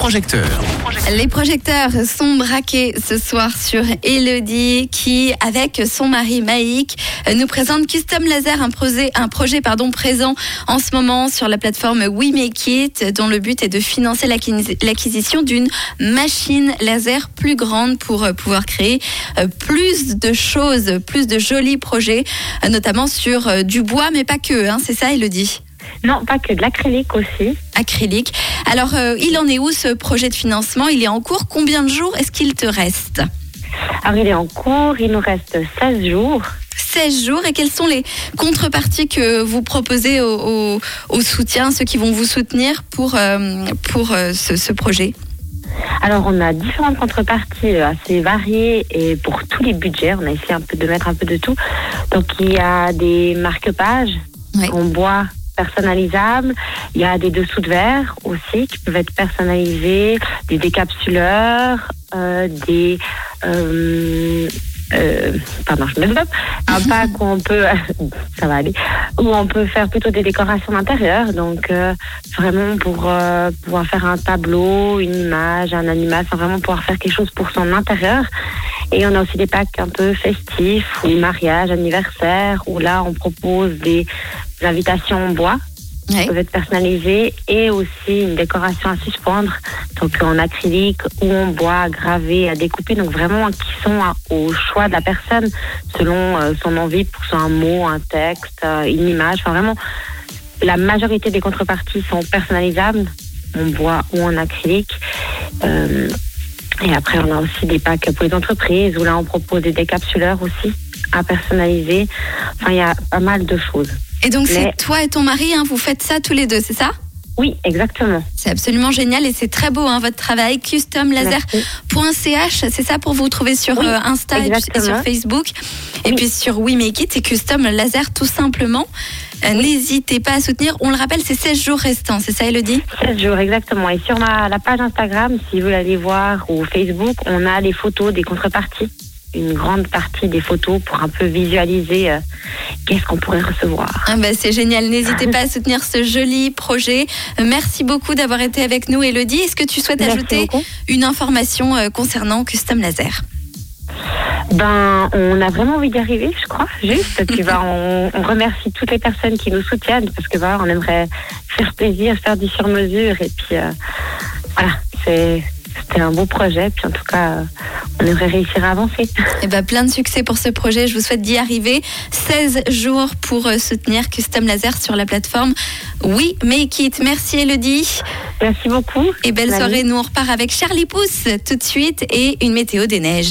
projecteurs. Les projecteurs sont braqués ce soir sur Elodie qui, avec son mari Maïk, nous présente Custom Laser, un projet, un projet pardon, présent en ce moment sur la plateforme We Make It, dont le but est de financer l'acquisition d'une machine laser plus grande pour euh, pouvoir créer euh, plus de choses, plus de jolis projets, euh, notamment sur du bois, mais pas que. Hein, C'est ça, Elodie? Non, pas que de l'acrylique aussi. Acrylique. Alors, euh, il en est où ce projet de financement? Il est en cours. Combien de jours est-ce qu'il te reste? Alors, il est en cours. Il nous reste 16 jours. 16 jours et quelles sont les contreparties que vous proposez au, soutien, ceux qui vont vous soutenir pour, euh, pour euh, ce, projet? Alors, on a différentes contreparties assez variées et pour tous les budgets, on a essayé un peu de mettre un peu de tout. Donc, il y a des marque-pages en bois personnalisables. Il y a des dessous de verre aussi qui peuvent être personnalisés, des décapsuleurs, euh, des euh, euh, pardon, je me développe, un pack où on peut, ça va aller, où on peut faire plutôt des décorations d'intérieur, donc euh, vraiment pour euh, pouvoir faire un tableau, une image, un animal, enfin vraiment pouvoir faire quelque chose pour son intérieur. Et on a aussi des packs un peu festifs, ou mariage, anniversaire, où là on propose des invitations en bois qui peuvent être personnalisées et aussi une décoration à suspendre, donc en acrylique ou en bois gravé à découper, donc vraiment qui sont au choix de la personne selon euh, son envie pour soit un mot, un texte, euh, une image. Enfin vraiment, la majorité des contreparties sont personnalisables en bois ou en acrylique. Euh, et après, on a aussi des packs pour les entreprises où là, on propose des décapsuleurs aussi à personnaliser. Enfin, il y a pas mal de choses. Et donc, c'est toi et ton mari, hein, vous faites ça tous les deux, c'est ça? Oui, exactement. C'est absolument génial et c'est très beau hein, votre travail. Customlaser.ch, c'est ça pour vous trouver sur euh, Insta et sur Facebook. Et puis sur We Make It, c'est Custom Laser tout simplement. Euh, n'hésitez pas à soutenir. On le rappelle, c'est 16 jours restants, c'est ça Elodie? 16 jours, exactement. Et sur ma, la page Instagram, si vous voulez aller voir, ou Facebook, on a les photos des contreparties une grande partie des photos pour un peu visualiser euh, qu'est-ce qu'on pourrait recevoir. Ah bah c'est génial, n'hésitez pas à soutenir ce joli projet. Euh, merci beaucoup d'avoir été avec nous Elodie. Est-ce que tu souhaites ajouter une information euh, concernant Custom Laser? Ben, on a vraiment envie d'y arriver, je crois. Juste, tu vois, on, remercie toutes les personnes qui nous soutiennent parce que voilà, on aimerait faire plaisir, faire du sur-mesure et puis voilà, c'est c'était un beau projet. Puis en tout cas, on devrait réussir à avancer. Et eh ben, plein de succès pour ce projet. Je vous souhaite d'y arriver. 16 jours pour euh, soutenir Custom Laser sur la plateforme Oui Make It. Merci Elodie. Merci beaucoup. Et belle soirée. Nous, on repart avec Charlie Pousse tout de suite et une météo des neiges.